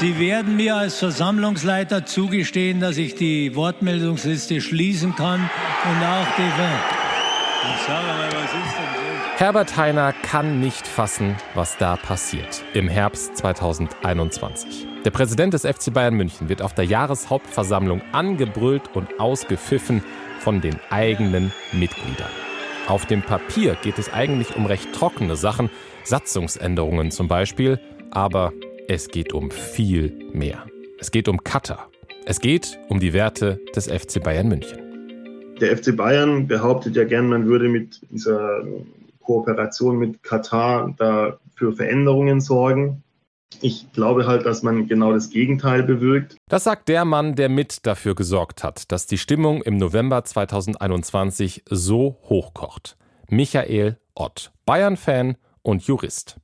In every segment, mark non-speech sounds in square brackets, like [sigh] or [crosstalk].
Sie werden mir als Versammlungsleiter zugestehen, dass ich die Wortmeldungsliste schließen kann und auch die. Ich sage mal, was ist denn so? Herbert Heiner kann nicht fassen, was da passiert im Herbst 2021. Der Präsident des FC Bayern München wird auf der Jahreshauptversammlung angebrüllt und ausgepfiffen von den eigenen Mitgliedern. Auf dem Papier geht es eigentlich um recht trockene Sachen, Satzungsänderungen zum Beispiel, aber es geht um viel mehr. Es geht um Katar. Es geht um die Werte des FC Bayern München. Der FC Bayern behauptet ja gern, man würde mit dieser Kooperation mit Katar da für Veränderungen sorgen. Ich glaube halt, dass man genau das Gegenteil bewirkt. Das sagt der Mann, der mit dafür gesorgt hat, dass die Stimmung im November 2021 so hochkocht. Michael Ott, Bayern-Fan und Jurist.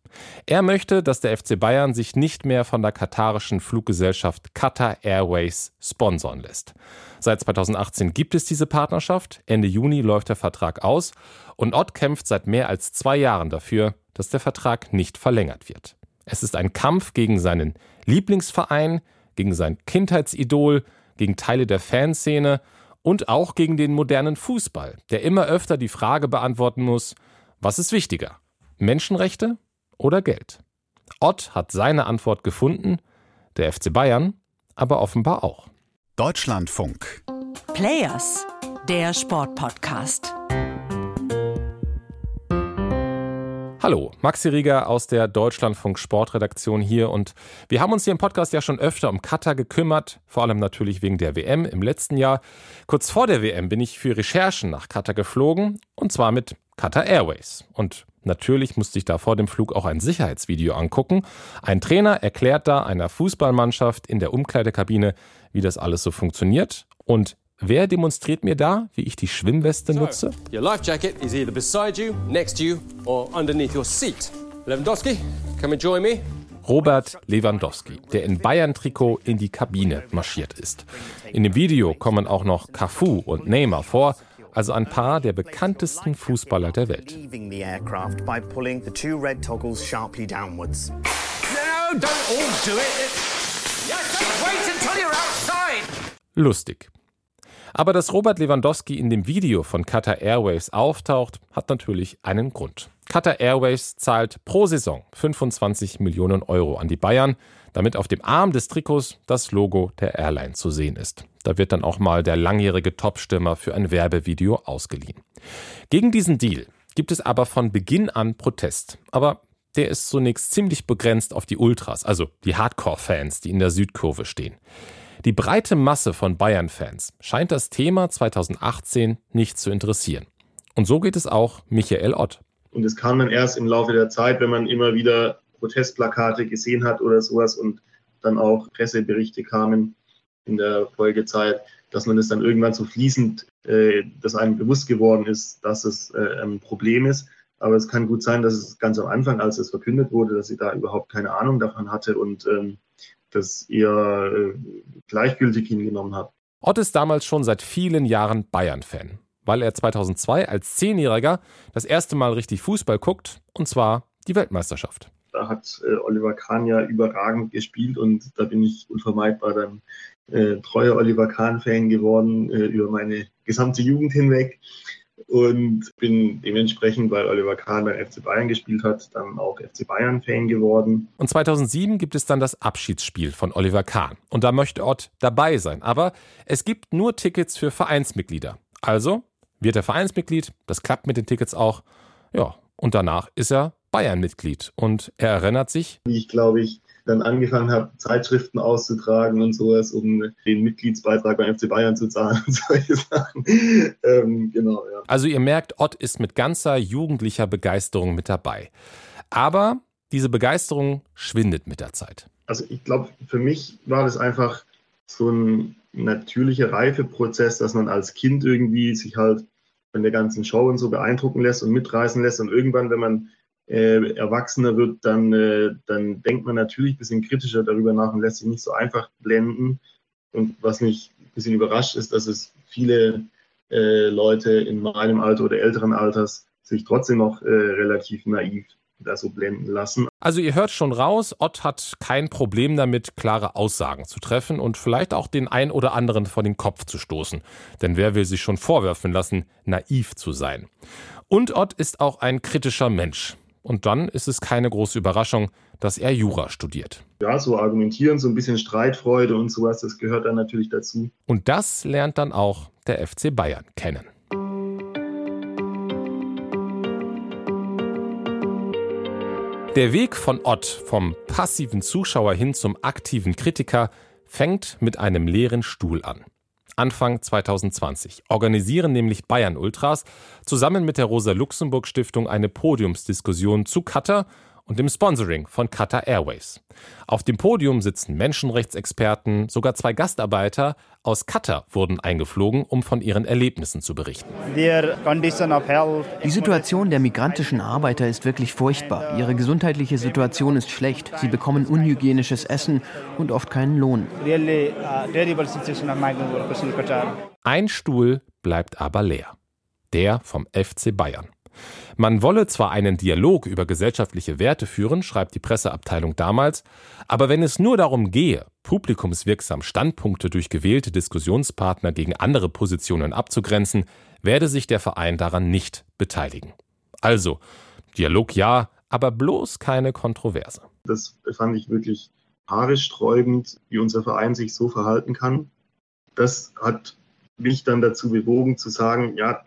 Er möchte, dass der FC Bayern sich nicht mehr von der katarischen Fluggesellschaft Qatar Airways sponsern lässt. Seit 2018 gibt es diese Partnerschaft, Ende Juni läuft der Vertrag aus und Ott kämpft seit mehr als zwei Jahren dafür, dass der Vertrag nicht verlängert wird. Es ist ein Kampf gegen seinen Lieblingsverein, gegen sein Kindheitsidol, gegen Teile der Fanszene und auch gegen den modernen Fußball, der immer öfter die Frage beantworten muss, was ist wichtiger? Menschenrechte oder Geld? Ott hat seine Antwort gefunden, der FC Bayern aber offenbar auch. Deutschlandfunk. Players, der Sportpodcast. Hallo, Maxi Rieger aus der Deutschlandfunk Sportredaktion hier und wir haben uns hier im Podcast ja schon öfter um Katar gekümmert, vor allem natürlich wegen der WM im letzten Jahr. Kurz vor der WM bin ich für Recherchen nach Katar geflogen und zwar mit Qatar Airways. Und natürlich musste ich da vor dem Flug auch ein Sicherheitsvideo angucken. Ein Trainer erklärt da einer Fußballmannschaft in der Umkleidekabine, wie das alles so funktioniert. Und Wer demonstriert mir da, wie ich die Schwimmweste nutze? Your life jacket is either beside you, next to you or underneath your seat. Lewandowski, come and join me. Robert Lewandowski, der in Bayern-Trikot in die Kabine marschiert ist. In dem Video kommen auch noch Cafu und Neymar vor, also ein paar der bekanntesten Fußballer der Welt. Lustig. Aber dass Robert Lewandowski in dem Video von Qatar Airways auftaucht, hat natürlich einen Grund. Qatar Airways zahlt pro Saison 25 Millionen Euro an die Bayern, damit auf dem Arm des Trikots das Logo der Airline zu sehen ist. Da wird dann auch mal der langjährige Topstürmer für ein Werbevideo ausgeliehen. Gegen diesen Deal gibt es aber von Beginn an Protest. Aber der ist zunächst ziemlich begrenzt auf die Ultras, also die Hardcore-Fans, die in der Südkurve stehen. Die breite Masse von Bayern-Fans scheint das Thema 2018 nicht zu interessieren. Und so geht es auch Michael Ott. Und es kam dann erst im Laufe der Zeit, wenn man immer wieder Protestplakate gesehen hat oder sowas und dann auch Presseberichte kamen in der Folgezeit, dass man es dann irgendwann so fließend, äh, dass einem bewusst geworden ist, dass es äh, ein Problem ist. Aber es kann gut sein, dass es ganz am Anfang, als es verkündet wurde, dass sie da überhaupt keine Ahnung davon hatte und ähm, das eher äh, gleichgültig hingenommen hat. Ott ist damals schon seit vielen Jahren Bayern-Fan, weil er 2002 als Zehnjähriger das erste Mal richtig Fußball guckt, und zwar die Weltmeisterschaft. Da hat äh, Oliver Kahn ja überragend gespielt und da bin ich unvermeidbar dann äh, treuer Oliver Kahn-Fan geworden äh, über meine gesamte Jugend hinweg und bin dementsprechend, weil Oliver Kahn beim FC Bayern gespielt hat, dann auch FC Bayern-Fan geworden. Und 2007 gibt es dann das Abschiedsspiel von Oliver Kahn. Und da möchte Ott dabei sein. Aber es gibt nur Tickets für Vereinsmitglieder. Also wird er Vereinsmitglied, das klappt mit den Tickets auch. Ja, und danach ist er Bayern-Mitglied. Und er erinnert sich. Wie ich glaube ich dann angefangen habe, Zeitschriften auszutragen und sowas, um den Mitgliedsbeitrag beim FC Bayern zu zahlen und [laughs] solche Sachen. ähm, genau, ja. Also ihr merkt, Ott ist mit ganzer jugendlicher Begeisterung mit dabei. Aber diese Begeisterung schwindet mit der Zeit. Also ich glaube, für mich war das einfach so ein natürlicher Reifeprozess, dass man als Kind irgendwie sich halt von der ganzen Show und so beeindrucken lässt und mitreißen lässt. Und irgendwann, wenn man äh, erwachsener wird, dann, äh, dann denkt man natürlich ein bisschen kritischer darüber nach und lässt sich nicht so einfach blenden. Und was mich ein bisschen überrascht ist, dass es viele äh, Leute in meinem Alter oder älteren Alters sich trotzdem noch äh, relativ naiv da so blenden lassen. Also ihr hört schon raus, Ott hat kein Problem damit, klare Aussagen zu treffen und vielleicht auch den ein oder anderen vor den Kopf zu stoßen. Denn wer will sich schon vorwerfen lassen, naiv zu sein? Und Ott ist auch ein kritischer Mensch. Und dann ist es keine große Überraschung, dass er Jura studiert. Ja, so argumentieren, so ein bisschen Streitfreude und sowas, das gehört dann natürlich dazu. Und das lernt dann auch der FC Bayern kennen. Der Weg von Ott vom passiven Zuschauer hin zum aktiven Kritiker fängt mit einem leeren Stuhl an. Anfang 2020 organisieren nämlich Bayern Ultras zusammen mit der Rosa-Luxemburg-Stiftung eine Podiumsdiskussion zu Qatar und dem Sponsoring von Qatar Airways. Auf dem Podium sitzen Menschenrechtsexperten, sogar zwei Gastarbeiter aus Qatar wurden eingeflogen, um von ihren Erlebnissen zu berichten. Die Situation der migrantischen Arbeiter ist wirklich furchtbar. Ihre gesundheitliche Situation ist schlecht. Sie bekommen unhygienisches Essen und oft keinen Lohn. Ein Stuhl bleibt aber leer. Der vom FC Bayern. Man wolle zwar einen Dialog über gesellschaftliche Werte führen, schreibt die Presseabteilung damals, aber wenn es nur darum gehe, publikumswirksam Standpunkte durch gewählte Diskussionspartner gegen andere Positionen abzugrenzen, werde sich der Verein daran nicht beteiligen. Also, Dialog ja, aber bloß keine Kontroverse. Das fand ich wirklich haaresträubend, wie unser Verein sich so verhalten kann. Das hat mich dann dazu bewogen zu sagen, ja,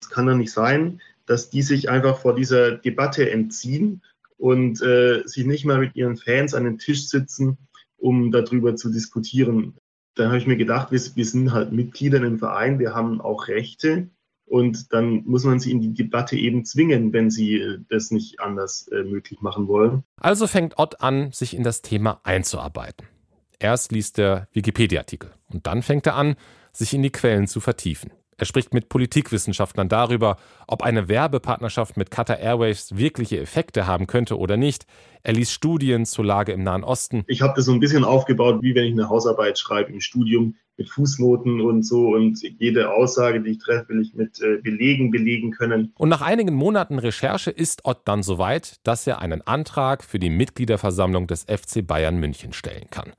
das kann doch nicht sein, dass die sich einfach vor dieser Debatte entziehen und äh, sich nicht mal mit ihren Fans an den Tisch sitzen, um darüber zu diskutieren. Da habe ich mir gedacht, wir, wir sind halt Mitglieder im Verein, wir haben auch Rechte und dann muss man sie in die Debatte eben zwingen, wenn sie äh, das nicht anders äh, möglich machen wollen. Also fängt Ott an, sich in das Thema einzuarbeiten. Erst liest er Wikipedia-Artikel und dann fängt er an, sich in die Quellen zu vertiefen. Er spricht mit Politikwissenschaftlern darüber, ob eine Werbepartnerschaft mit Qatar Airways wirkliche Effekte haben könnte oder nicht. Er liest Studien zur Lage im Nahen Osten. Ich habe das so ein bisschen aufgebaut, wie wenn ich eine Hausarbeit schreibe im Studium mit Fußnoten und so. Und jede Aussage, die ich treffe, will ich mit äh, Belegen belegen können. Und nach einigen Monaten Recherche ist Ott dann soweit, dass er einen Antrag für die Mitgliederversammlung des FC Bayern München stellen kann.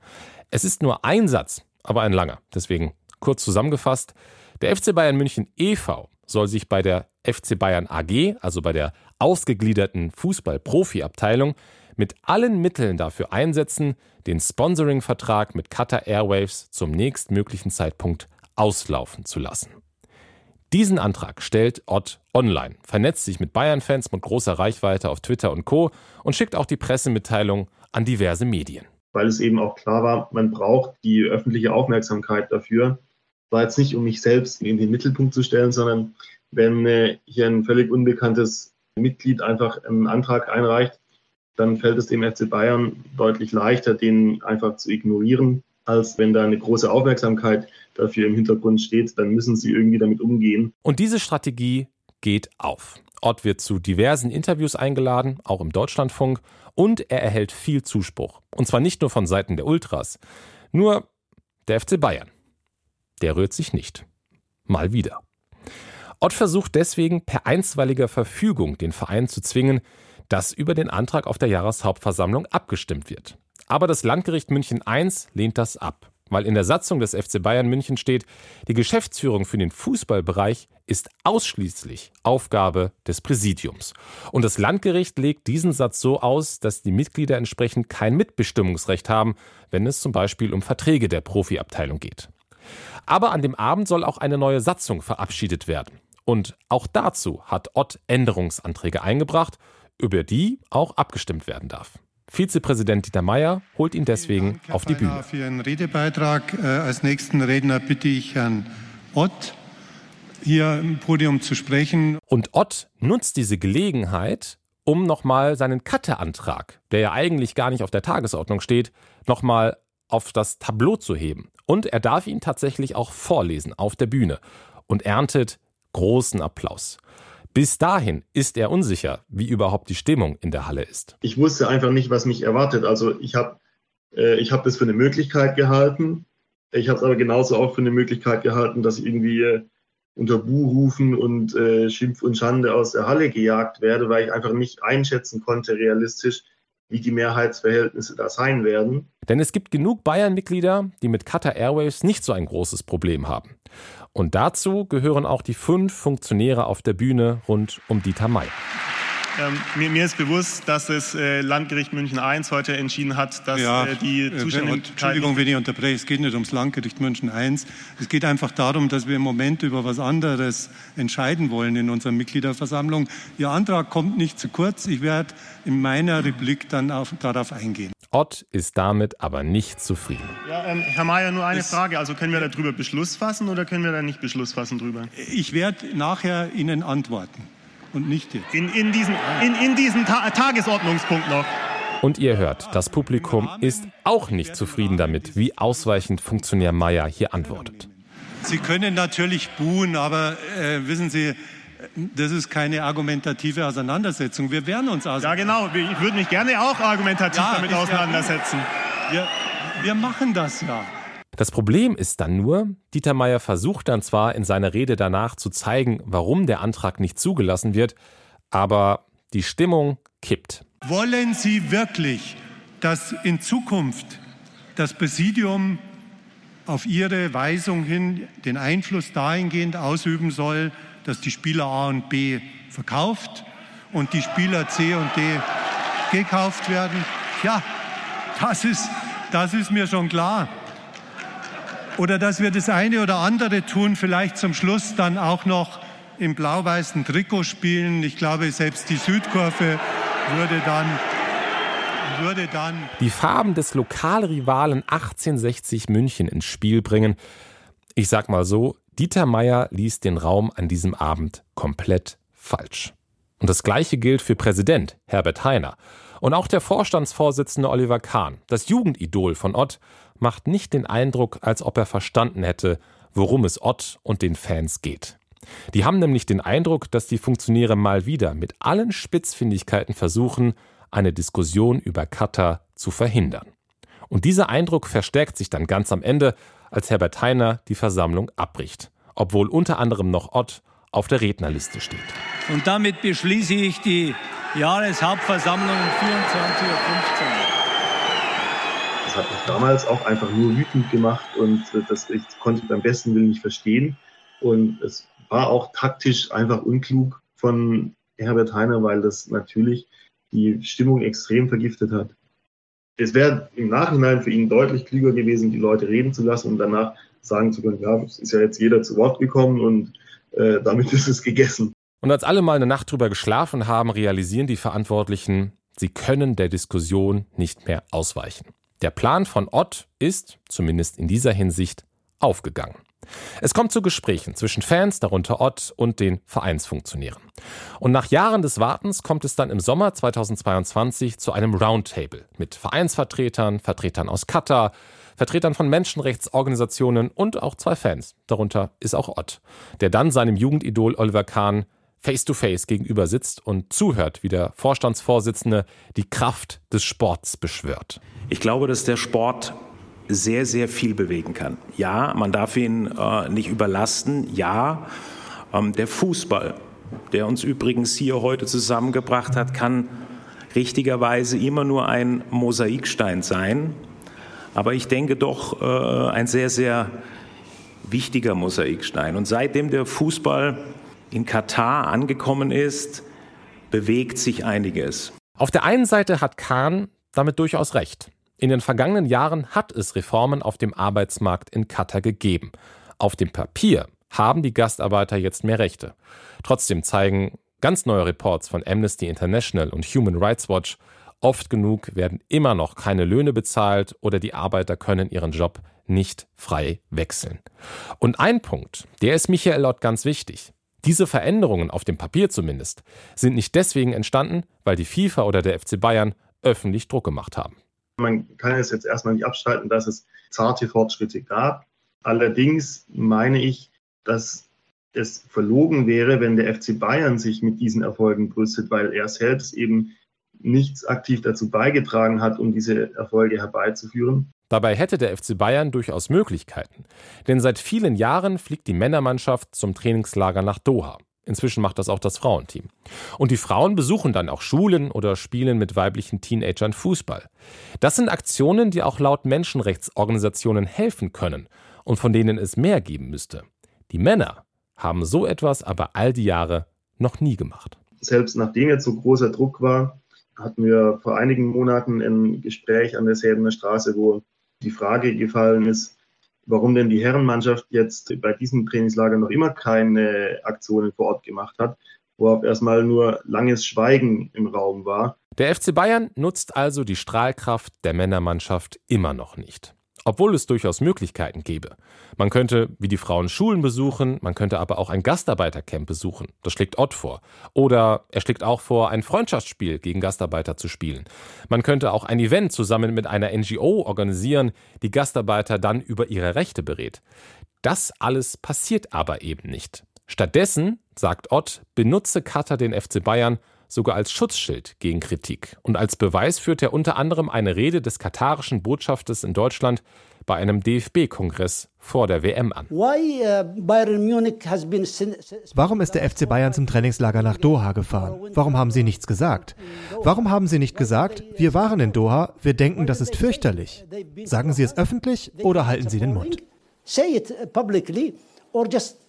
Es ist nur ein Satz, aber ein langer. Deswegen kurz zusammengefasst. Der FC Bayern München e.V. soll sich bei der FC Bayern AG, also bei der ausgegliederten Fußball-Profi-Abteilung, mit allen Mitteln dafür einsetzen, den Sponsoring-Vertrag mit Qatar Airwaves zum nächstmöglichen Zeitpunkt auslaufen zu lassen. Diesen Antrag stellt Ott online, vernetzt sich mit Bayern-Fans mit großer Reichweite auf Twitter und Co. und schickt auch die Pressemitteilung an diverse Medien. Weil es eben auch klar war, man braucht die öffentliche Aufmerksamkeit dafür war jetzt nicht, um mich selbst in den Mittelpunkt zu stellen, sondern wenn äh, hier ein völlig unbekanntes Mitglied einfach einen Antrag einreicht, dann fällt es dem FC Bayern deutlich leichter, den einfach zu ignorieren, als wenn da eine große Aufmerksamkeit dafür im Hintergrund steht. Dann müssen sie irgendwie damit umgehen. Und diese Strategie geht auf. Ott wird zu diversen Interviews eingeladen, auch im Deutschlandfunk, und er erhält viel Zuspruch. Und zwar nicht nur von Seiten der Ultras. Nur der FC Bayern der rührt sich nicht. Mal wieder. Ott versucht deswegen per einstweiliger Verfügung den Verein zu zwingen, dass über den Antrag auf der Jahreshauptversammlung abgestimmt wird. Aber das Landgericht München I lehnt das ab, weil in der Satzung des FC Bayern München steht, die Geschäftsführung für den Fußballbereich ist ausschließlich Aufgabe des Präsidiums. Und das Landgericht legt diesen Satz so aus, dass die Mitglieder entsprechend kein Mitbestimmungsrecht haben, wenn es zum Beispiel um Verträge der Profiabteilung geht. Aber an dem Abend soll auch eine neue Satzung verabschiedet werden. Und auch dazu hat Ott Änderungsanträge eingebracht, über die auch abgestimmt werden darf. Vizepräsident Dieter Mayer holt ihn deswegen Dank, auf die Bühne. Für Ihren Redebeitrag äh, als nächsten Redner bitte ich Herrn Ott, hier im Podium zu sprechen. Und Ott nutzt diese Gelegenheit, um nochmal seinen Katteantrag, der ja eigentlich gar nicht auf der Tagesordnung steht, nochmal auf das Tableau zu heben. Und er darf ihn tatsächlich auch vorlesen auf der Bühne und erntet großen Applaus. Bis dahin ist er unsicher, wie überhaupt die Stimmung in der Halle ist. Ich wusste einfach nicht, was mich erwartet. Also ich habe äh, ich hab das für eine Möglichkeit gehalten. Ich habe es aber genauso auch für eine Möglichkeit gehalten, dass irgendwie äh, unter Buhrufen und äh, Schimpf und Schande aus der Halle gejagt werde, weil ich einfach nicht einschätzen konnte realistisch, wie die Mehrheitsverhältnisse da sein werden. Denn es gibt genug Bayern-Mitglieder, die mit Qatar Airways nicht so ein großes Problem haben. Und dazu gehören auch die fünf Funktionäre auf der Bühne rund um Dieter May. Ähm, mir, mir, ist bewusst, dass das äh, Landgericht München I heute entschieden hat, dass ja, äh, die äh, Zuständigkeit... Entschuldigung, wenn ich unterbreche, es geht nicht ums Landgericht München I. Es geht einfach darum, dass wir im Moment über was anderes entscheiden wollen in unserer Mitgliederversammlung. Ihr Antrag kommt nicht zu kurz. Ich werde in meiner Replik dann auf, darauf eingehen. Ott ist damit aber nicht zufrieden. Ja, ähm, Herr Mayer, nur eine das Frage. Also können wir darüber Beschluss fassen oder können wir da nicht Beschluss fassen drüber? Ich werde nachher Ihnen antworten und nicht jetzt. In, in, diesem, in, in diesem Ta Tagesordnungspunkt noch. Und ihr hört, das Publikum ist auch nicht zufrieden damit, wie ausweichend Funktionär Meyer hier antwortet. Sie können natürlich buhen, aber äh, wissen Sie, das ist keine argumentative Auseinandersetzung. Wir werden uns also. Ja, genau. Ich würde mich gerne auch argumentativ ja, damit auseinandersetzen. Wir, wir machen das ja. Das Problem ist dann nur, Dieter Meier versucht dann zwar in seiner Rede danach zu zeigen, warum der Antrag nicht zugelassen wird, aber die Stimmung kippt. Wollen Sie wirklich, dass in Zukunft das Präsidium auf Ihre Weisung hin den Einfluss dahingehend ausüben soll, dass die Spieler A und B verkauft und die Spieler C und D gekauft werden? Ja, das ist, das ist mir schon klar oder dass wir das eine oder andere tun, vielleicht zum Schluss dann auch noch im blau-weißen Trikot spielen. Ich glaube, selbst die Südkurve würde dann die Farben des Lokalrivalen 1860 München ins Spiel bringen. Ich sag mal so, Dieter Meier ließ den Raum an diesem Abend komplett falsch. Und das gleiche gilt für Präsident Herbert Heiner. Und auch der Vorstandsvorsitzende Oliver Kahn, das Jugendidol von Ott, macht nicht den Eindruck, als ob er verstanden hätte, worum es Ott und den Fans geht. Die haben nämlich den Eindruck, dass die Funktionäre mal wieder mit allen Spitzfindigkeiten versuchen, eine Diskussion über Katar zu verhindern. Und dieser Eindruck verstärkt sich dann ganz am Ende, als Herbert Heiner die Versammlung abbricht, obwohl unter anderem noch Ott auf der Rednerliste steht. Und damit beschließe ich die Jahreshauptversammlung um 24.15 Uhr das hat mich damals auch einfach nur wütend gemacht und das ich, konnte beim besten Willen nicht verstehen. Und es war auch taktisch einfach unklug von Herbert Heiner, weil das natürlich die Stimmung extrem vergiftet hat. Es wäre im Nachhinein für ihn deutlich klüger gewesen, die Leute reden zu lassen und danach sagen zu können, ja, es ist ja jetzt jeder zu Wort gekommen und äh, damit ist es gegessen. Und als alle mal eine Nacht drüber geschlafen haben, realisieren die Verantwortlichen, sie können der Diskussion nicht mehr ausweichen. Der Plan von Ott ist, zumindest in dieser Hinsicht, aufgegangen. Es kommt zu Gesprächen zwischen Fans, darunter Ott, und den Vereinsfunktionären. Und nach Jahren des Wartens kommt es dann im Sommer 2022 zu einem Roundtable mit Vereinsvertretern, Vertretern aus Katar, Vertretern von Menschenrechtsorganisationen und auch zwei Fans. Darunter ist auch Ott, der dann seinem Jugendidol Oliver Kahn face-to-face -face gegenüber sitzt und zuhört, wie der Vorstandsvorsitzende die Kraft des Sports beschwört. Ich glaube, dass der Sport sehr, sehr viel bewegen kann. Ja, man darf ihn äh, nicht überlasten. Ja, ähm, der Fußball, der uns übrigens hier heute zusammengebracht hat, kann richtigerweise immer nur ein Mosaikstein sein. Aber ich denke doch äh, ein sehr, sehr wichtiger Mosaikstein. Und seitdem der Fußball in Katar angekommen ist, bewegt sich einiges. Auf der einen Seite hat Kahn damit durchaus recht. In den vergangenen Jahren hat es Reformen auf dem Arbeitsmarkt in Katar gegeben. Auf dem Papier haben die Gastarbeiter jetzt mehr Rechte. Trotzdem zeigen ganz neue Reports von Amnesty International und Human Rights Watch, oft genug werden immer noch keine Löhne bezahlt oder die Arbeiter können ihren Job nicht frei wechseln. Und ein Punkt, der ist Michael Lott ganz wichtig. Diese Veränderungen, auf dem Papier zumindest, sind nicht deswegen entstanden, weil die FIFA oder der FC Bayern öffentlich Druck gemacht haben. Man kann es jetzt erstmal nicht abstreiten, dass es zarte Fortschritte gab. Allerdings meine ich, dass es verlogen wäre, wenn der FC Bayern sich mit diesen Erfolgen brüstet, weil er selbst eben nichts aktiv dazu beigetragen hat, um diese Erfolge herbeizuführen. Dabei hätte der FC Bayern durchaus Möglichkeiten. Denn seit vielen Jahren fliegt die Männermannschaft zum Trainingslager nach Doha. Inzwischen macht das auch das Frauenteam. Und die Frauen besuchen dann auch Schulen oder spielen mit weiblichen Teenagern Fußball. Das sind Aktionen, die auch laut Menschenrechtsorganisationen helfen können und von denen es mehr geben müsste. Die Männer haben so etwas aber all die Jahre noch nie gemacht. Selbst nachdem jetzt so großer Druck war, hatten wir vor einigen Monaten ein Gespräch an der Säbener Straße, wo die Frage gefallen ist, warum denn die Herrenmannschaft jetzt bei diesem Trainingslager noch immer keine Aktionen vor Ort gemacht hat, worauf erstmal nur langes Schweigen im Raum war. Der FC Bayern nutzt also die Strahlkraft der Männermannschaft immer noch nicht. Obwohl es durchaus Möglichkeiten gäbe. Man könnte wie die Frauen Schulen besuchen, man könnte aber auch ein Gastarbeitercamp besuchen. Das schlägt Ott vor. Oder er schlägt auch vor, ein Freundschaftsspiel gegen Gastarbeiter zu spielen. Man könnte auch ein Event zusammen mit einer NGO organisieren, die Gastarbeiter dann über ihre Rechte berät. Das alles passiert aber eben nicht. Stattdessen, sagt Ott, benutze Katar den FC Bayern sogar als Schutzschild gegen Kritik. Und als Beweis führt er unter anderem eine Rede des katarischen Botschafters in Deutschland bei einem DFB-Kongress vor der WM an. Uh, Warum ist der FC Bayern zum Trainingslager nach Doha gefahren? Warum haben Sie nichts gesagt? Warum haben Sie nicht gesagt, wir waren in Doha, wir denken, das ist fürchterlich? Sagen Sie es öffentlich oder halten Sie den Mund? Say it publicly or just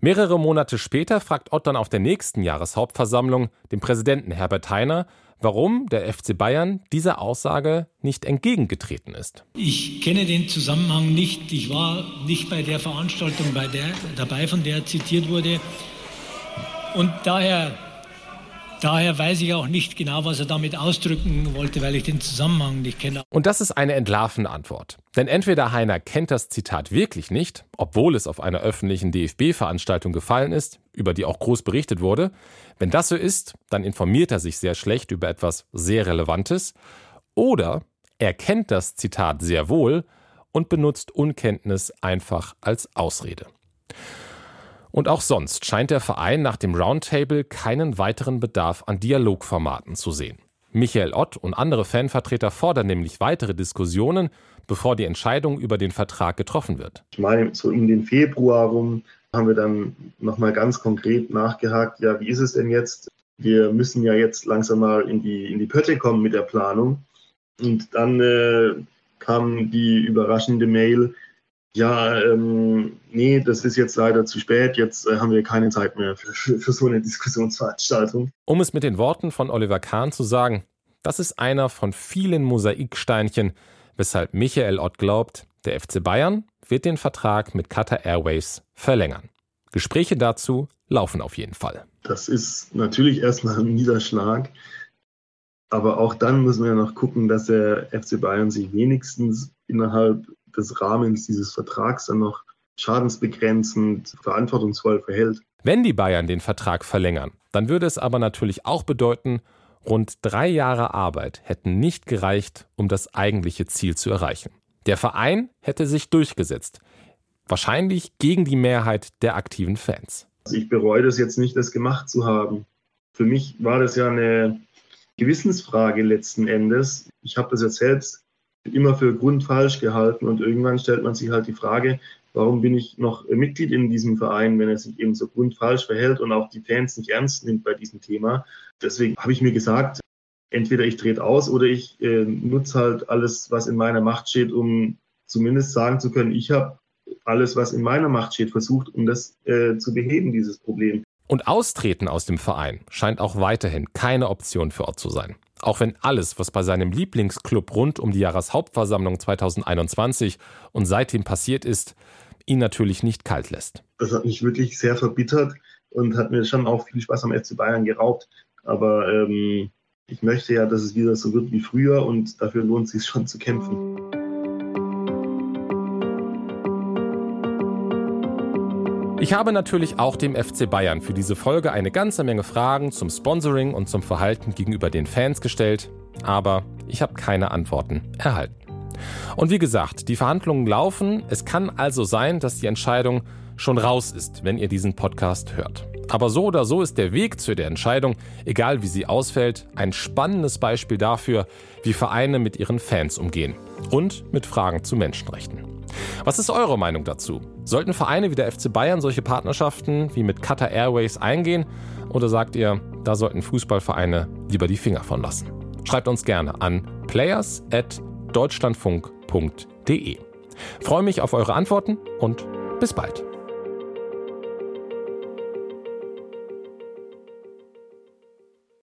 Mehrere Monate später fragt Ott dann auf der nächsten Jahreshauptversammlung den Präsidenten Herbert Heiner, warum der FC Bayern dieser Aussage nicht entgegengetreten ist. Ich kenne den Zusammenhang nicht. Ich war nicht bei der Veranstaltung bei der, dabei, von der zitiert wurde. Und daher Daher weiß ich auch nicht genau, was er damit ausdrücken wollte, weil ich den Zusammenhang nicht kenne. Und das ist eine entlarvende Antwort. Denn entweder Heiner kennt das Zitat wirklich nicht, obwohl es auf einer öffentlichen DFB-Veranstaltung gefallen ist, über die auch groß berichtet wurde. Wenn das so ist, dann informiert er sich sehr schlecht über etwas sehr Relevantes. Oder er kennt das Zitat sehr wohl und benutzt Unkenntnis einfach als Ausrede. Und auch sonst scheint der Verein nach dem Roundtable keinen weiteren Bedarf an Dialogformaten zu sehen. Michael Ott und andere Fanvertreter fordern nämlich weitere Diskussionen, bevor die Entscheidung über den Vertrag getroffen wird. Ich meine, so in den Februar rum haben wir dann nochmal ganz konkret nachgehakt, ja, wie ist es denn jetzt? Wir müssen ja jetzt langsam mal in die, in die Pötte kommen mit der Planung. Und dann äh, kam die überraschende Mail, ja, ähm, nee, das ist jetzt leider zu spät, jetzt äh, haben wir keine Zeit mehr für, für so eine Diskussionsveranstaltung. Um es mit den Worten von Oliver Kahn zu sagen, das ist einer von vielen Mosaiksteinchen, weshalb Michael Ott glaubt, der FC Bayern wird den Vertrag mit Qatar Airways verlängern. Gespräche dazu laufen auf jeden Fall. Das ist natürlich erstmal ein Niederschlag, aber auch dann müssen wir noch gucken, dass der FC Bayern sich wenigstens innerhalb des Rahmens dieses Vertrags dann noch schadensbegrenzend, verantwortungsvoll verhält. Wenn die Bayern den Vertrag verlängern, dann würde es aber natürlich auch bedeuten, rund drei Jahre Arbeit hätten nicht gereicht, um das eigentliche Ziel zu erreichen. Der Verein hätte sich durchgesetzt, wahrscheinlich gegen die Mehrheit der aktiven Fans. Also ich bereue das jetzt nicht, das gemacht zu haben. Für mich war das ja eine Gewissensfrage letzten Endes. Ich habe das jetzt selbst immer für grundfalsch gehalten und irgendwann stellt man sich halt die Frage, warum bin ich noch Mitglied in diesem Verein, wenn er sich eben so grundfalsch verhält und auch die Fans nicht ernst nimmt bei diesem Thema. Deswegen habe ich mir gesagt, entweder ich drehe aus oder ich äh, nutze halt alles, was in meiner Macht steht, um zumindest sagen zu können, ich habe alles, was in meiner Macht steht, versucht, um das äh, zu beheben, dieses Problem. Und Austreten aus dem Verein scheint auch weiterhin keine Option für Ort zu sein. Auch wenn alles, was bei seinem Lieblingsclub rund um die Jahreshauptversammlung 2021 und seitdem passiert ist, ihn natürlich nicht kalt lässt. Das hat mich wirklich sehr verbittert und hat mir schon auch viel Spaß am FC Bayern geraubt. Aber ähm, ich möchte ja, dass es wieder so wird wie früher und dafür lohnt es sich schon zu kämpfen. Ich habe natürlich auch dem FC Bayern für diese Folge eine ganze Menge Fragen zum Sponsoring und zum Verhalten gegenüber den Fans gestellt, aber ich habe keine Antworten erhalten. Und wie gesagt, die Verhandlungen laufen. Es kann also sein, dass die Entscheidung schon raus ist, wenn ihr diesen Podcast hört. Aber so oder so ist der Weg zu der Entscheidung, egal wie sie ausfällt, ein spannendes Beispiel dafür, wie Vereine mit ihren Fans umgehen und mit Fragen zu Menschenrechten. Was ist eure Meinung dazu? Sollten Vereine wie der FC Bayern solche Partnerschaften wie mit Qatar Airways eingehen? Oder sagt ihr, da sollten Fußballvereine lieber die Finger von lassen? Schreibt uns gerne an players.deutschlandfunk.de. Freue mich auf eure Antworten und bis bald.